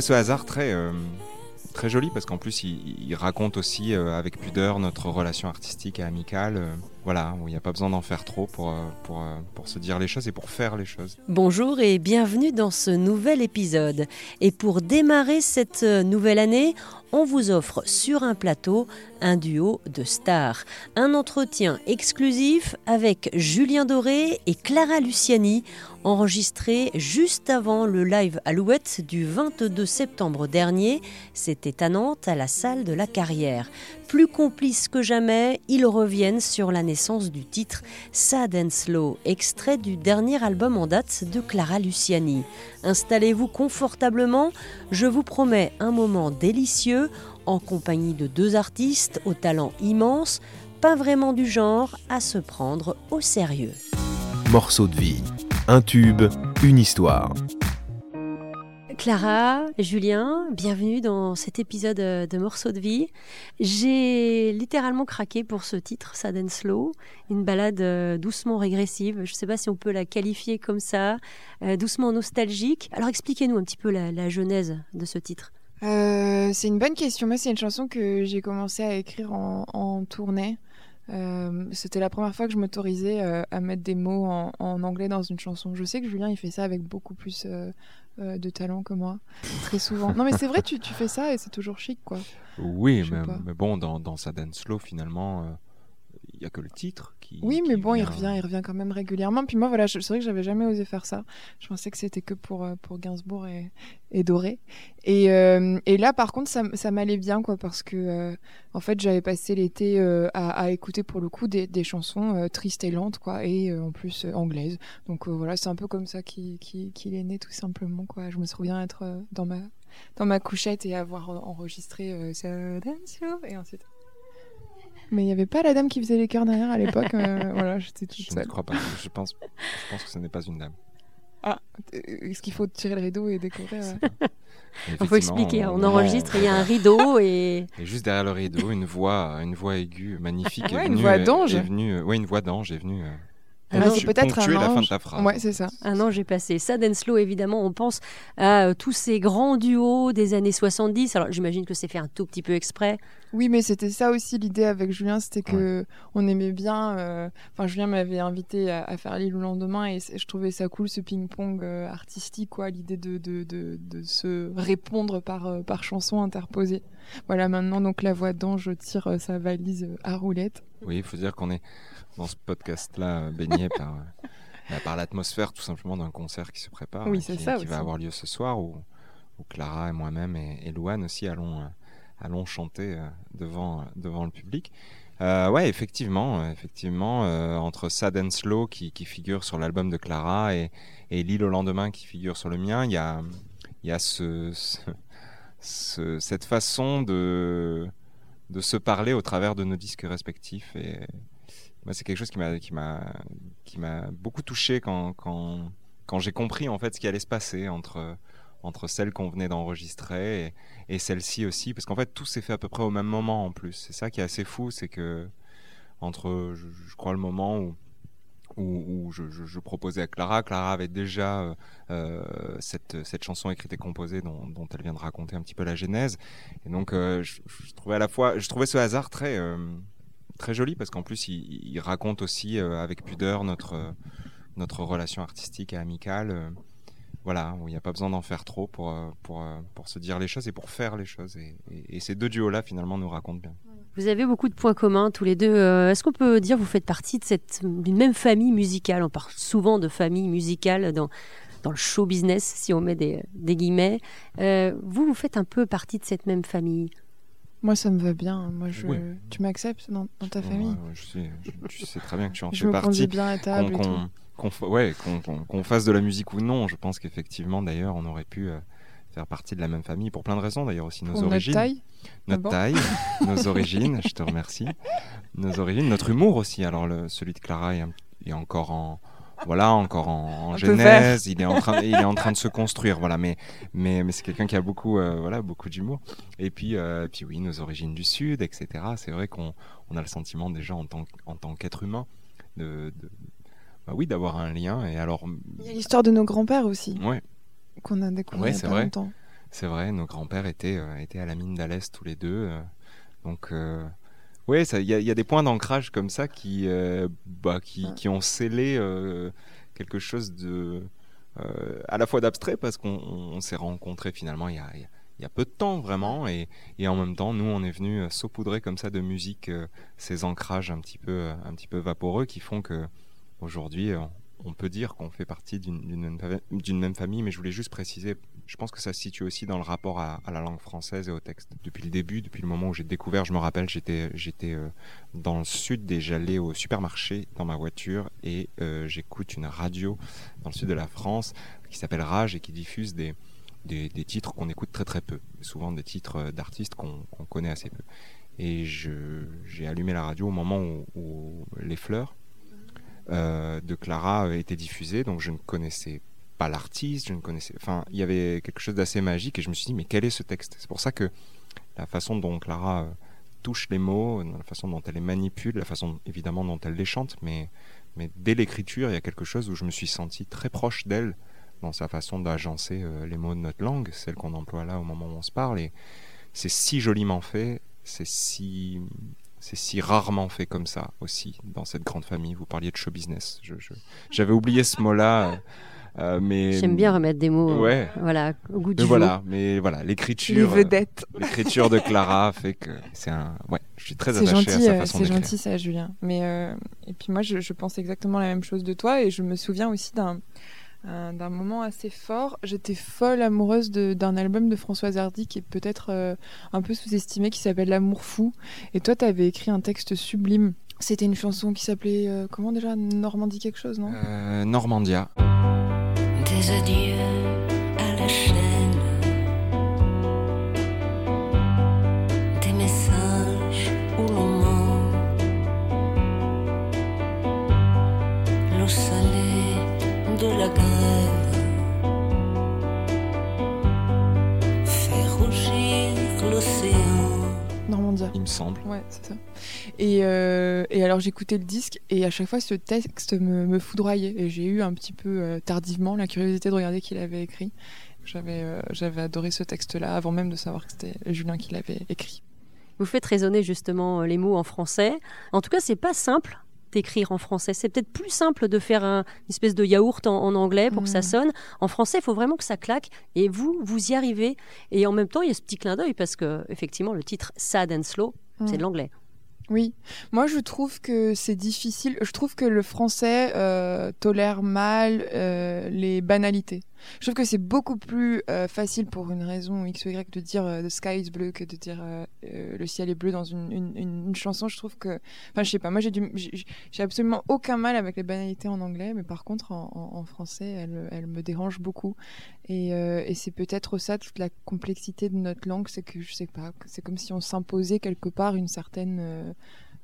ce hasard très, euh, très joli parce qu'en plus, il, raconte aussi euh, avec pudeur notre relation artistique et amicale. euh, voilà, où il n'y a pas besoin d'en faire trop pour, pour, pour se dire les choses et pour faire les choses. Bonjour et bienvenue dans ce nouvel épisode. Et pour démarrer cette nouvelle année, on vous offre sur un plateau un duo de stars. Un entretien exclusif avec Julien Doré et Clara Luciani, enregistré juste avant le live Alouette du 22 septembre dernier. C'était à Nantes, à la salle de la Carrière. Plus complices que jamais, ils reviennent sur la naissance du titre Sad and Slow, extrait du dernier album en date de Clara Luciani. Installez-vous confortablement, je vous promets un moment délicieux en compagnie de deux artistes au talent immense, pas vraiment du genre à se prendre au sérieux. Morceau de vie. Un tube, une histoire. Clara, Julien, bienvenue dans cet épisode euh, de Morceaux de vie. J'ai littéralement craqué pour ce titre, Sad and Slow, une balade euh, doucement régressive. Je ne sais pas si on peut la qualifier comme ça, euh, doucement nostalgique. Alors expliquez-nous un petit peu la, la genèse de ce titre. Euh, c'est une bonne question. Moi, c'est une chanson que j'ai commencé à écrire en, en tournée. Euh, C'était la première fois que je m'autorisais euh, à mettre des mots en, en anglais dans une chanson. Je sais que Julien, il fait ça avec beaucoup plus euh, de talent que moi, très souvent. Non, mais c'est vrai, tu, tu fais ça et c'est toujours chic, quoi. Oui, mais, bon, dans, dans sa dance slow, finalement, il n'y a que le titre qui. Oui, mais qui bon, il vient- revient, il revient quand même régulièrement. Puis moi, voilà, c'est vrai que j'avais jamais osé faire ça. Je pensais que c'était que pour, euh, pour Gainsbourg et, et Doré. Et, euh, et là, par contre, ça, ça m'allait bien, quoi, parce que, euh, en fait, j'avais passé l'été euh, à, à écouter, pour le coup, des, des chansons tristes et lentes, quoi, et en plus anglaises. Donc voilà, c'est un peu comme ça qu'il qu'il- qu'il est né, tout simplement, quoi. Je me souviens être dans ma dans ma couchette et avoir enregistré Slow, et ensuite. Mais il n'y avait pas la dame qui faisait les chœurs derrière à l'époque. euh, voilà, j'étais toute Je ne seule. crois pas. Je pense, je pense que ce n'est pas une dame. Euh, Est-ce qu'il faut tirer le rideau et découvrir euh, Il faut expliquer, on enregistre, il y a un rideau et Et juste derrière le rideau, une voix, une voix aiguë, magnifique. Ouais, est une venue, voix d'ange. Est venue, ouais, une voix d'ange est venue. euh, Ah, ponctu- c'est peut-être ponctuer un la fin de ange. ta phrase. Ouais, c'est ça. un an j'ai passé. Sad and Slow, évidemment, on pense à euh, tous ces grands duos des années 70. Alors j'imagine que c'est fait un tout petit peu exprès. Oui, mais c'était ça aussi l'idée avec Julien, c'était que on aimait bien. euh, Enfin, Julien m'avait invité à, à faire l'île au lendemain et je trouvais ça cool ce ping-pong euh, artistique, quoi, l'idée de, de, de, de se répondre par, euh, par chanson interposée. Voilà, maintenant donc la voix d'ange tire sa valise à roulette. Oui, il faut dire qu'on est dans ce podcast-là baigné par, bah, par l'atmosphère tout simplement d'un concert qui se prépare, Oui, c'est qui, ça qui va avoir lieu ce soir où, où Clara et moi-même et, et Louane aussi allons, allons chanter euh, devant, euh, devant le public. Euh, ouais, effectivement, euh, effectivement, entre Sad and Slow qui, figure sur l'album de Clara et, L'île au lendemain qui figure sur le mien, il y a, y a ce, ce- ce- cette façon de, de se parler au travers de nos disques respectifs. Et moi, c'est quelque chose qui m'a beaucoup touché quand, quand, quand j'ai compris en fait ce qui allait se passer entre, entre celle qu'on venait d'enregistrer et, et celle-ci aussi, parce qu'en fait tout s'est fait à peu près au même moment en plus. C'est ça qui est assez fou, c'est que entre, je, crois, le moment où où, je, proposais à Clara. Clara avait déjà euh, euh, cette, cette chanson écrite et composée dont, elle vient de raconter un petit peu la genèse. Et donc, euh, je, trouvais à la fois, je trouvais ce hasard très, très joli parce qu'en plus, il, il raconte aussi avec pudeur notre, notre relation artistique et amicale. Voilà, où il n'y a pas besoin d'en faire trop pour, euh, pour, euh, pour se dire les choses et pour faire les choses. Et, et- et ces deux duos-là, finalement, nous racontent bien. Vous avez beaucoup de points communs tous les deux. Euh, Est-ce qu'on peut dire que vous faites partie de cette d'une même famille musicale? On parle souvent de famille musicale dans dans le show business, si on met des, des guillemets. Euh, vous, vous faites un peu partie de cette même famille? Moi, ça me va bien. Moi, je... Oui. tu m'acceptes dans, dans ta famille? Ouais, ouais, je sais, je- tu sais très bien que tu en Je fais me partie. conduis bien à qu'on table et tout. Qu'on- ouais, fasse de la musique ou non, je pense qu'effectivement, d'ailleurs, on aurait pu euh, faire partie de la même famille pour plein de raisons, d'ailleurs aussi nos Pour notre origines, taille notre bon taille, nos origines, je te remercie, nos origines, notre humour aussi. Alors le, celui de Clara est, est encore en voilà, encore en, genèse, il est en train, il est en train de se construire, voilà. Mais, mais, mais c'est quelqu'un qui a beaucoup, euh, voilà, beaucoup d'humour. Et puis, euh, puis oui, nos origines du sud, etc. C'est vrai qu'on on a le sentiment déjà en tant, en tant qu'être humain de, de- bah oui, d'avoir un lien. Et alors, Il y a l'histoire de nos grands-pères aussi, ouais, qu'on a découvert Ouais, il y a pas vrai. longtemps. c'est vrai, nos grands-pères étaient, étaient à la mine d'Alès tous les deux. donc, oui, il y, y, a des points d'ancrage comme ça qui, bah, qui, qui, ont scellé quelque chose de à la fois d'abstrait parce qu'on s'est rencontrés finalement il y a, il y a peu de temps vraiment et, et, en même temps nous on est venu saupoudrer comme ça de musique ces ancrages un petit peu un petit peu vaporeux qui font que aujourd'hui on peut dire qu'on fait partie d'une même famille, mais je voulais juste préciser, je pense que ça se situe aussi dans le rapport à, la langue française et au texte. Depuis le début, depuis le moment où j'ai découvert, je me rappelle, j'étais euh, dans le sud et j'allais au supermarché dans ma voiture et euh, j'écoute une radio dans le sud de la France qui s'appelle Rage et qui diffuse des, titres qu'on écoute très très peu, souvent des titres euh, d'artistes qu'on connaît assez peu. Et j'ai allumé la radio au moment où Les Fleurs euh, de Clara était diffusée, donc je ne connaissais pas l'artiste, je ne connaissais. Enfin, il y avait quelque chose d'assez magique et je me suis dit, mais quel est ce texte? C'est pour ça que la façon dont Clara euh, touche les mots, la façon dont elle les manipule, la façon évidemment dont elle les chante, mais, mais dès l'écriture, il y a quelque chose où je me suis senti très proche d'elle dans sa façon d'agencer euh, les mots de notre langue, celle qu'on emploie là au moment où on se parle. Et c'est si joliment fait, c'est si c'est si rarement fait comme ça aussi dans cette grande famille. Vous parliez de show business. J'avais oublié ce mot-là. Euh, euh, mais j'aime bien remettre des mots. Ouais. voilà, au goût du voilà, mais voilà, l'écriture. Les vedettes. Euh, l'écriture de Clara fait que c'est un. Ouais, je suis très attaché à sa façon C'est gentil ça, Julien. Mais et puis moi, je, je pense exactement la même chose de toi et je me souviens aussi d'un euh, d'un moment assez fort. J'étais folle amoureuse d'un album de Françoise Hardy qui est peut-être euh, un peu sous-estimé, qui s'appelle L'amour fou. Et toi, tu avais écrit un texte sublime. C'était une chanson qui s'appelait euh, comment déjà? Normandie quelque chose, non? Normandia. Des adieux Il me semble. Ouais, c'est ça. Et, euh, et alors j'écoutais le disque et à chaque fois ce texte me, me foudroyait et j'ai eu un petit peu euh, tardivement la curiosité de regarder qui l'avait écrit. J'avais euh, j'avais adoré ce texte-là avant même de savoir que c'était Julien qui l'avait écrit. Vous faites résonner justement les mots en français. En tout cas, c'est pas simple d'écrire en français. C'est peut-être plus simple de faire un, une espèce de yaourt en, anglais pour que ça mmh. sonne. En français, il faut vraiment que ça claque. Et vous, vous y arrivez. Et en même temps, il y a ce petit clin d'œil parce que, effectivement, le titre Sad and Slow, c'est de l'anglais. Oui, moi je trouve que c'est difficile. Je trouve que le français euh, tolère mal euh, les banalités. Je trouve que c'est beaucoup plus euh, facile pour une raison X ou Y de dire The sky is blue que de dire le ciel est bleu dans une, une, une, chanson. Je trouve que, enfin je sais pas, moi j'ai absolument aucun mal avec les banalités en anglais, mais par contre en, français elles, elles, me dérangent beaucoup. Et, et c'est peut-être ça toute la complexité de notre langue, c'est que je sais pas, c'est comme si on s'imposait quelque part une certaine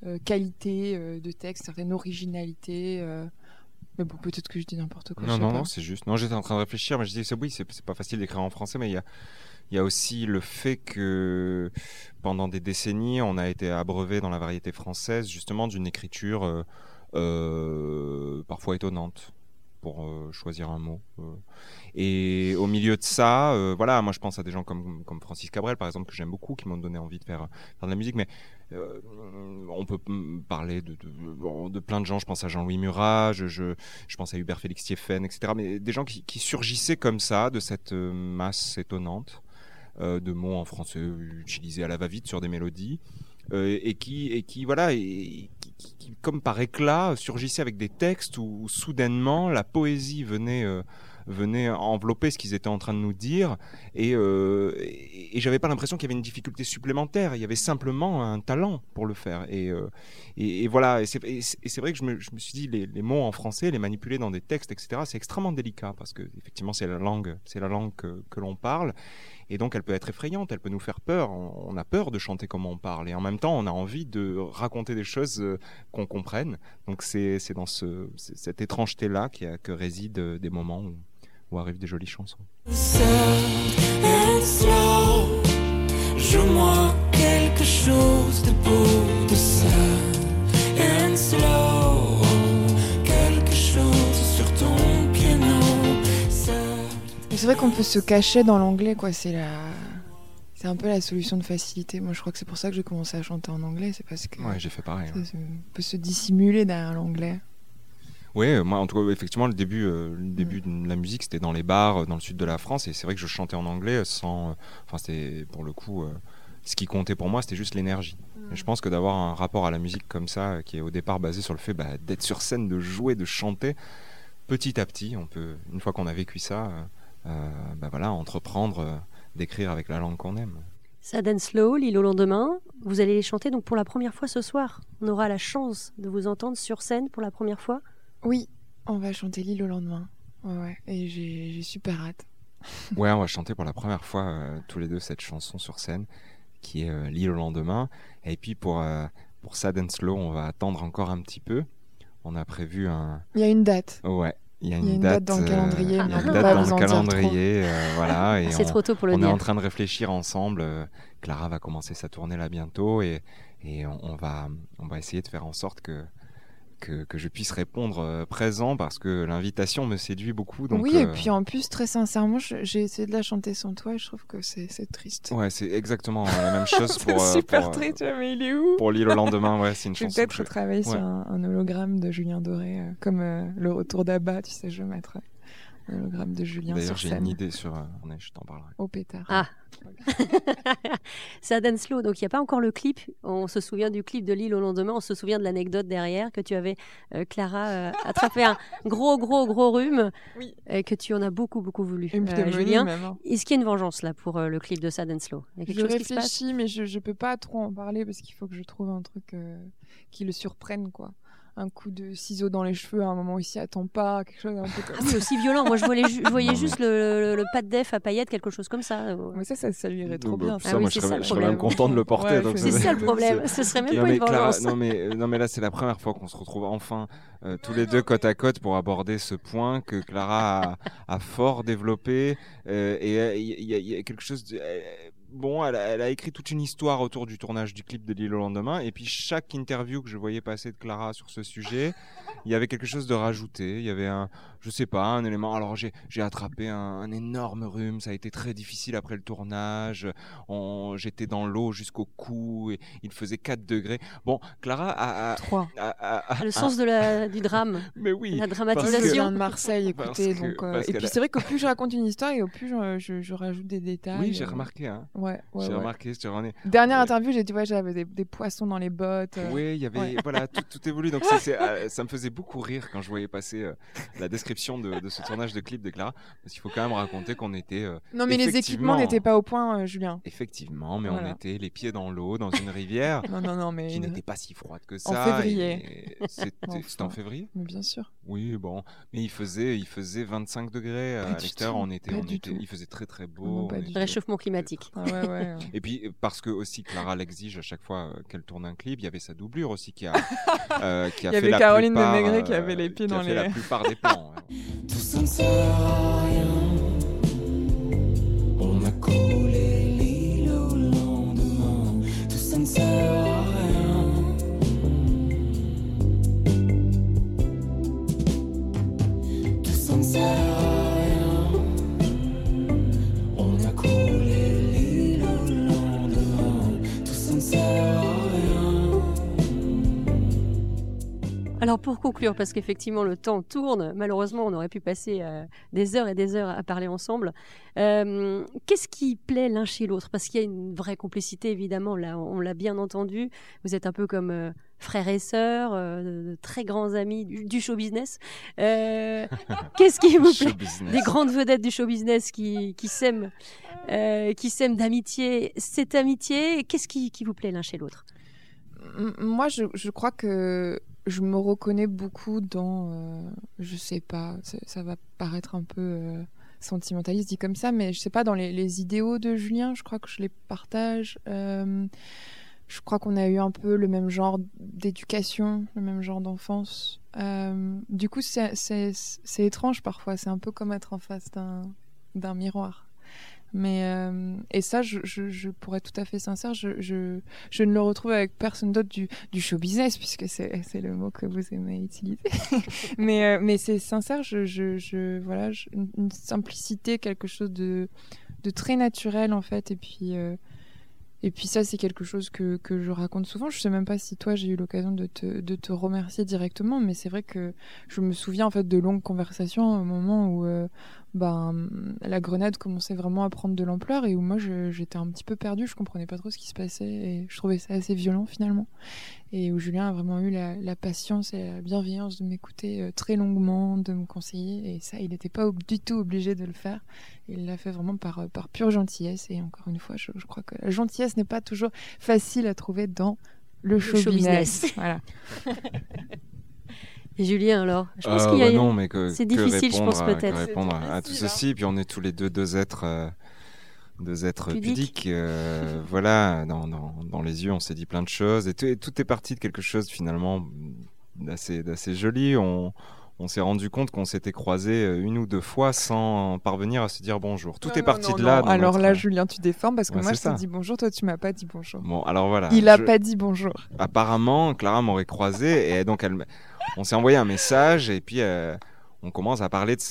euh, qualité euh, de texte, certaine originalité. Euh. Mais bon, peut-être que je dis n'importe quoi. Non, non, non, c'est juste. Non, j'étais en train de réfléchir, mais je dis, oui, c'est pas facile d'écrire en français, mais il y a, il y a aussi le fait que pendant des décennies, on a été abreuvé dans la variété française justement d'une écriture parfois étonnante pour choisir un mot. Et au milieu de ça, voilà, moi je pense à des gens comme, comme Francis Cabrel, par exemple, que j'aime beaucoup, qui m'ont donné envie de faire, faire de la musique. Mais euh, on peut parler de, de, plein de gens. Je pense à Jean-Louis Murat, je, je, pense à Hubert Félix Thieffen, etc. Mais des gens qui, surgissaient comme ça de cette euh, masse étonnante euh, de mots en français utilisés à la va-vite sur des mélodies. et qui et qui voilà qui, comme par éclat surgissaient avec des textes où, soudainement la poésie venait venait envelopper ce qu'ils étaient en train de nous dire. Et, euh, et, j'avais pas l'impression qu'il y avait une difficulté supplémentaire. Il y avait simplement un talent pour le faire. Et, euh, et, voilà. Et c'est vrai que je me, suis dit, les, les, mots en français, les manipuler dans des textes, etc., c'est extrêmement délicat parce que effectivement, c'est la langue, c'est la langue que l'on parle. Et donc, elle peut être effrayante, elle peut nous faire peur. On, a peur de chanter comme on parle. Et en même temps, on a envie de raconter des choses euh, qu'on comprenne. Donc, c'est dans ce, cette étrangeté-là que réside des moments où, où arrivent des jolies chansons. Joue-moi quelque chose de beau, c'est vrai qu'on peut se cacher dans l'anglais, quoi. C'est la. C'est un peu la solution de facilité. Moi, je crois que c'est pour ça que j'ai commencé à chanter en anglais. C'est parce que. Ouais, j'ai fait pareil. ça- ouais. ça- on peut se dissimuler derrière l'anglais. Euh, moi en tout cas, effectivement, le début, euh, le début de la musique, c'était dans les bars euh, dans le sud de la France, et c'est vrai que je chantais en anglais sans. euh, Enfin, c'était pour le coup, euh, ce qui comptait pour moi, c'était juste l'énergie. Et je pense que d'avoir un rapport à la musique comme ça, qui est au départ basé sur le fait bah, d'être sur scène, de jouer, de chanter, petit à petit, on peut, une fois qu'on a vécu ça, bah voilà, entreprendre, euh, d'écrire avec la langue qu'on aime. Sad and Slow, L'île au lendemain, vous allez les chanter donc pour la première fois ce soir. On aura la chance de vous entendre sur scène pour la première fois. Oui, on va chanter l'île au lendemain. Ouais, ouais. Et j'ai j'ai super hâte. Ouais, on va chanter pour la première fois euh, tous les deux cette chanson sur scène qui est euh, L'île au lendemain. Et puis pour, euh, pour Sad and Slow, on va attendre encore un petit peu. On a prévu un. Il y a une date. Ouais, il y a une, date dans le euh, calendrier, il y a une date dans le dire calendrier. euh, voilà, et C'est on, trop tôt pour le on est dire. en train de réfléchir ensemble. euh, Clara va commencer sa tournée là bientôt et, et on, on va, on va essayer de faire en sorte que. Que, que je puisse répondre euh, présent parce que l'invitation me séduit beaucoup. Donc, oui, et euh, puis en plus, très sincèrement, j'ai essayé de la chanter sans toi et je trouve que c'est triste. Ouais, c'est exactement la même chose pour, euh, super pour, euh, triste, mais il est où pour l'île au lendemain. Ouais, c'est une chanson. peut-être que je- travailler sur ouais. un, un hologramme de Julien Doré, euh, comme euh, le retour d'Abba, tu sais, je vais mettre euh, un hologramme de Julien D'ailleurs, j'ai une idée sur. euh, je t'en parlerai. au pétard. Ah. Sad and Slow, donc il n'y a pas encore le clip. On se souvient du clip de L'île au lendemain. On se souvient de l'anecdote derrière que tu avais, euh, Clara, euh, attrapé un gros, gros, gros rhume Oui. et que tu en as beaucoup, beaucoup voulu. Une Euh, Julien, hein. est-ce qu'il y a une vengeance là pour euh, le clip de Sad and Slow? Il y a quelque Je chose qui se passe? réfléchis, mais je, je peux pas trop en parler parce qu'il faut que je trouve un truc euh, qui le surprenne, quoi. Un coup de ciseau dans les cheveux à un moment où il s'y attend pas, quelque chose un peu Ah comme oui, ça. aussi violent. Moi, je voyais, ju- je voyais mais- juste le, le, le pas de def à paillettes, quelque chose comme ça. Mais ça, ça, ça lui irait trop bien. Ah ça, oui, moi, je serais, ça le je serais même content de le porter. Ouais, c'est ça- le problème. Ce serait même Non pas mais, une non, mais, non mais là c'est la première fois qu'on se retrouve enfin euh, tous les deux côte à côte pour aborder ce point que Clara a, a fort développé euh, et euh, il y, a- il y a quelque chose de, euh, bon elle a, écrit toute une histoire autour du tournage du clip de L'île au lendemain et puis chaque interview que je voyais passer de Clara sur ce sujet il y avait quelque chose de rajouté il y avait un je sais pas un élément alors j'ai j'ai attrapé un, un énorme rhume ça a été très difficile après le tournage on- j'étais dans l'eau jusqu'au cou et il faisait 4 degrés bon Clara a, a- Trois. a- a- a- Le sens de la, du drame, mais oui la dramatisation. de Marseille, écoutez. que- donc, euh, et puis a- c'est vrai qu'au plus je raconte une histoire et au plus je, je- je rajoute des détails. oui j'ai euh, remarqué hein. Ouais, ouais, j'ai ouais. remarqué un Dernière Ouais. interview, j'ai dit ouais, j'avais des, des poissons dans les bottes. euh. Oui, il y avait ouais. voilà tout, tout évolue donc euh, ça me faisait beaucoup rire quand je voyais passer euh, la description de, de ce tournage de clip de Clara parce qu'il faut quand même raconter qu'on était euh, Non, mais les équipements n'étaient pas au point, euh, Julien. effectivement mais on était les pieds dans l'eau dans une rivière Non, non, non, mais. qui une- n'était pas si froide que En ça février. et C'était en février Mais bien sûr. Oui, bon, mais il faisait, il faisait 25 degrés Pas à tout, On était, pas on du était, tout. il faisait très très beau. Non, pas on du était- Réchauffement climatique. Ah ouais, ouais. ouais. Et puis parce que aussi Clara l'exige à chaque fois euh, qu'elle tourne un clip, il y avait sa doublure aussi qui a, euh, qui a Il y fait avait la Caroline plupart, Desmaigret qui avait les pieds dans les- la plupart des plans. Tout ça ne sert à rien. On a collé Alors pour conclure, parce qu'effectivement le temps tourne, malheureusement on aurait pu passer euh, des heures et des heures à parler ensemble. Euh, Qu'est-ce qui plaît l'un chez l'autre? Parce qu'il y a une vraie complicité évidemment, là on l'a bien entendu. Vous êtes un peu comme euh, frères et sœurs, euh, de, très grands amis du, du show business. Euh, Qu'est-ce qui vous plaît? Show business. des grandes vedettes du show business qui, qui s'aiment, euh, qui s'aiment d'amitié. Cette amitié, qu'est-ce qui, qui vous plaît l'un chez l'autre? Moi, je, je crois que je me reconnais beaucoup dans. euh, je sais pas, ça va paraître un peu euh, sentimentaliste dit comme ça, mais je sais pas, dans les, idéaux de Julien, je crois que je les partage. Euh, je crois qu'on a eu un peu le même genre d'éducation, le même genre d'enfance. Euh, du coup, c'est- étrange parfois. C'est un peu comme être en face d'un miroir. Mais euh, et ça, je, je, je, pour être tout à fait sincère, je, ne le retrouve avec personne d'autre du, show business, puisque c'est le mot que vous aimez utiliser. mais euh, mais c'est sincère, je, voilà, une, simplicité, quelque chose de très naturel en fait, et puis. euh, et puis ça, c'est quelque chose que, je raconte souvent. Je sais même pas si toi, j'ai eu l'occasion de te, de te remercier directement, mais c'est vrai que je me souviens en fait de longues conversations au moment où ben, la grenade commençait vraiment à prendre de l'ampleur et où moi j'étais un petit peu perdue, je comprenais pas trop ce qui se passait et je trouvais ça assez violent finalement. Et où Julien a vraiment eu la, la patience et la bienveillance de m'écouter euh, très longuement, de me conseiller et ça, il n'était pas du tout obligé de le faire. Il l'a fait vraiment par, euh, par pure gentillesse et encore une fois, je, je crois que la gentillesse n'est pas toujours facile à trouver dans le show, show business. business. Voilà. Et Julien, alors Je pense Euh, qu'il y a bah non, mais que, c'est que difficile, je pense, à- que peut-être. répondre C'est à, à tout difficile, ceci. Puis on est tous les deux deux êtres, euh, deux êtres Pudiques. pudiques. euh, voilà, dans, dans, dans les yeux, on s'est dit plein de choses. Et tout, et tout est parti de quelque chose finalement d'assez d'assez joli. On, on s'est rendu compte qu'on s'était croisés euh, une ou deux fois sans parvenir à se dire bonjour. Tout Non, est non, parti non, de là. Alors notre- là, Julien, tu déformes parce que Ouais, moi je t'ai dit bonjour, toi tu m'as pas dit bonjour. Bon, alors voilà. Il a je- pas dit bonjour. apparemment, Clara m'aurait croisé et donc elle, on s'est envoyé un message et puis euh, on commence à parler de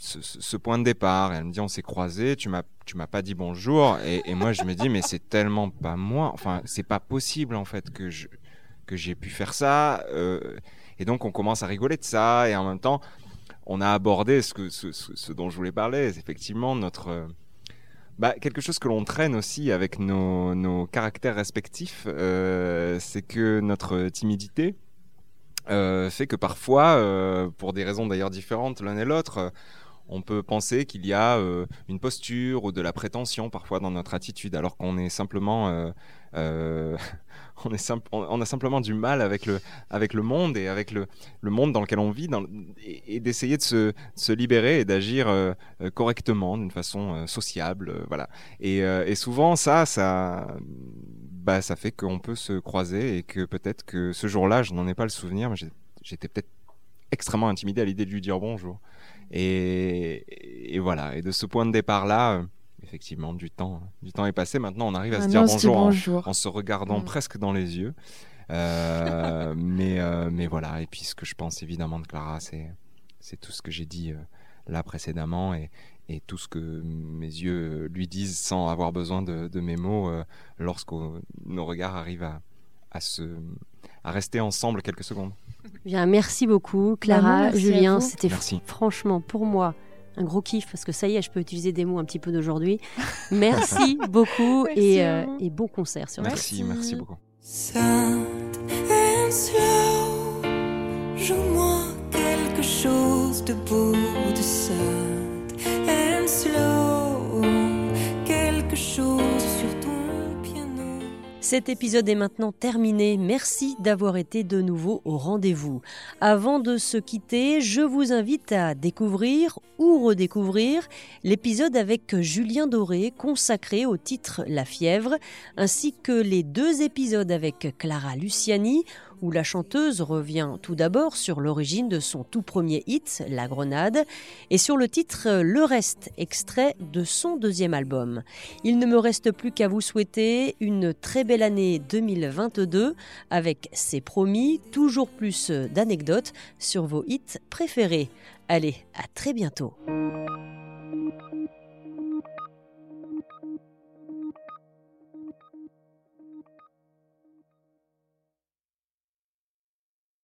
ce, point de départ. Et elle me dit on s'est croisé, tu m'as tu m'as pas dit bonjour et, et moi je me dis mais c'est tellement pas moi, enfin c'est pas possible en fait que je que j'ai pu faire ça euh, et donc on commence à rigoler de ça. Et en même temps on a abordé ce que ce, dont je voulais parler, effectivement notre euh, bah, quelque chose que l'on traîne aussi avec nos, nos caractères respectifs, euh, c'est que notre timidité euh, fait que parfois, pour des raisons d'ailleurs différentes l'un et l'autre, on peut penser qu'il y a euh, une posture ou de la prétention parfois dans notre attitude, alors qu'on est simplement, euh, euh, on, est simple, on, a simplement du mal avec le, avec le monde et avec le, le monde dans lequel on vit, et, d'essayer de se, se libérer et d'agir correctement, d'une façon sociable, voilà. Et, et souvent, ça, ça, bah, ça fait qu'on peut se croiser et que peut-être que ce jour-là, je n'en ai pas le souvenir, mais j'étais peut-être extrêmement intimidé à l'idée de lui dire bonjour. Et, et voilà. Et de ce point de départ-là, euh, effectivement, du temps, du temps est passé. Maintenant, on arrive à se dire bonjour, en- se regardant Mm. presque dans les yeux. Euh, mais, euh, mais voilà. Et puis, ce que je pense évidemment de Clara, c'est, c'est tout ce que j'ai dit là précédemment et, et tout ce que mes yeux lui disent sans avoir besoin de, de mes mots lorsque nos regards arrivent à, à, se, à rester ensemble quelques secondes. Bien, merci beaucoup, Bah Clara, merci à Julien. C'était franchement pour moi un gros kiff parce que ça y est, je peux utiliser des mots un petit peu d'aujourd'hui. Merci beaucoup Merci et, à euh, et bon concert sur Merci, Merci. merci beaucoup. Sad and slow, joue-moi quelque chose de beau, de sad and slow, Cet épisode est maintenant terminé. Merci d'avoir été de nouveau au rendez-vous. Avant de se quitter, je vous invite à découvrir ou redécouvrir l'épisode avec Julien Doré consacré au titre La fièvre, ainsi que les deux épisodes avec Clara Luciani où la chanteuse revient tout d'abord sur l'origine de son tout premier hit, La Grenade, et sur le titre Le Reste, extrait de son deuxième album. Il ne me reste plus qu'à vous souhaiter une très belle année 2022 avec, c'est promis, toujours plus d'anecdotes sur vos hits préférés. Allez, à très bientôt.